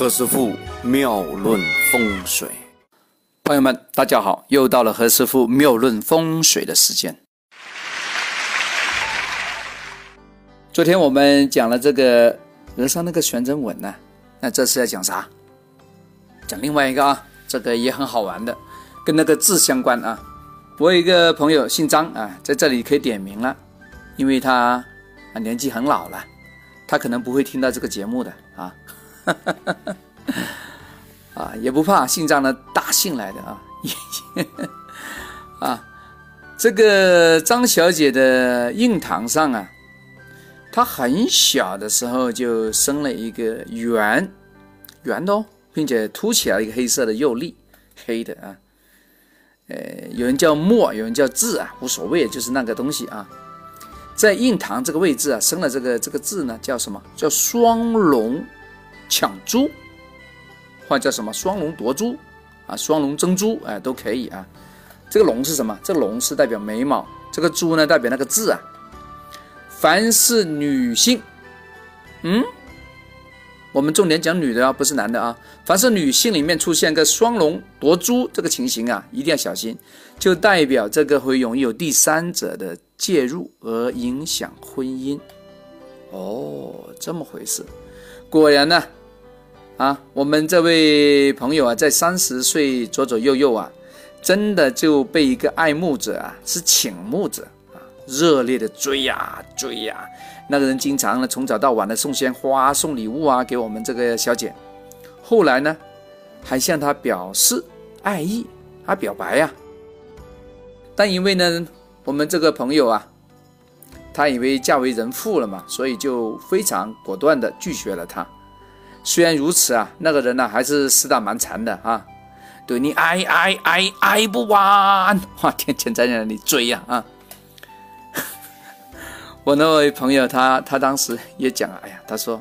何师傅妙论风水，朋友们，大家好，又到了何师傅妙论风水的时间。昨天我们讲了这个额上那个旋转纹呢，那这次要讲啥？讲另外一个啊，这个也很好玩的，跟那个字相关啊。我有一个朋友姓张啊，在这里可以点名了，因为他啊年纪很老了，他可能不会听到这个节目的啊。啊，也不怕姓张的大姓来的啊，啊，这个张小姐的印堂上啊，她很小的时候就生了一个圆圆的哦，并且凸起来一个黑色的釉粒，黑的啊，呃，有人叫墨，有人叫字啊，无所谓，就是那个东西啊，在印堂这个位置啊，生了这个这个字呢，叫什么叫双龙？抢珠，或者叫什么双龙夺珠啊，双龙争珠，哎，都可以啊。这个龙是什么？这个龙是代表眉毛，这个珠呢代表那个字啊。凡是女性，嗯，我们重点讲女的啊，不是男的啊。凡是女性里面出现个双龙夺珠这个情形啊，一定要小心，就代表这个会容易有第三者的介入而影响婚姻。哦，这么回事，果然呢。啊我们这位朋友啊，在三十岁左左右右啊，真的就被一个爱慕者啊，是倾慕者啊，热烈的追呀追呀。那个人经常呢，从早到晚的送鲜花、送礼物啊，给我们这个小姐。后来呢，还向她表示爱意，还表白呀。但因为呢，我们这个朋友啊，他以为嫁为人妇了嘛，所以就非常果断的拒绝了他。虽然如此啊，那个人呢还是死打蛮缠的啊，对你爱爱爱爱不完，哇，天天在那里追呀啊！我那位朋友他他当时也讲了，哎呀，他说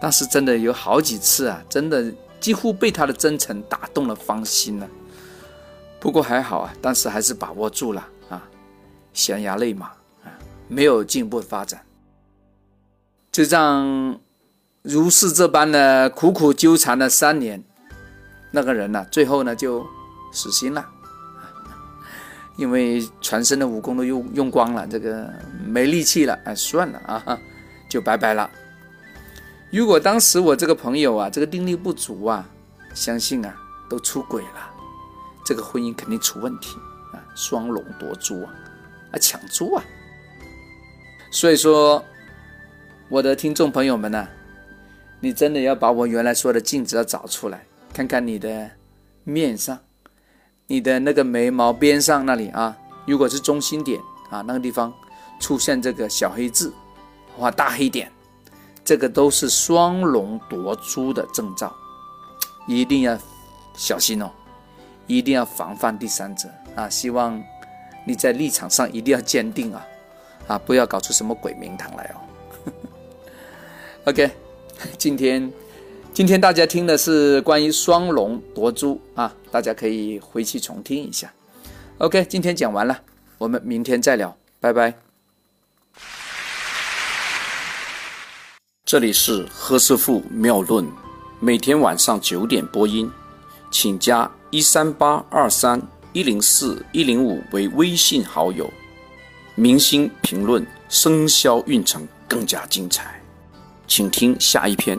当时真的有好几次啊，真的几乎被他的真诚打动了芳心了。不过还好啊，当时还是把握住了啊，悬崖勒马啊，没有进一步发展，就这样。如是这般的苦苦纠缠了三年，那个人呢，最后呢就死心了，因为全身的武功都用用光了，这个没力气了，哎，算了啊，就拜拜了。如果当时我这个朋友啊，这个定力不足啊，相信啊都出轨了，这个婚姻肯定出问题啊，双龙夺珠啊，啊抢珠啊。所以说，我的听众朋友们呢。你真的要把我原来说的镜子要找出来，看看你的面上，你的那个眉毛边上那里啊，如果是中心点啊，那个地方出现这个小黑痣，或大黑点，这个都是双龙夺珠的征兆，一定要小心哦，一定要防范第三者啊！希望你在立场上一定要坚定啊，啊，不要搞出什么鬼名堂来哦。OK。今天，今天大家听的是关于双龙夺珠啊，大家可以回去重听一下。OK，今天讲完了，我们明天再聊，拜拜。这里是何师傅妙论，每天晚上九点播音，请加一三八二三一零四一零五为微信好友，明星评论生肖运程更加精彩。请听下一篇。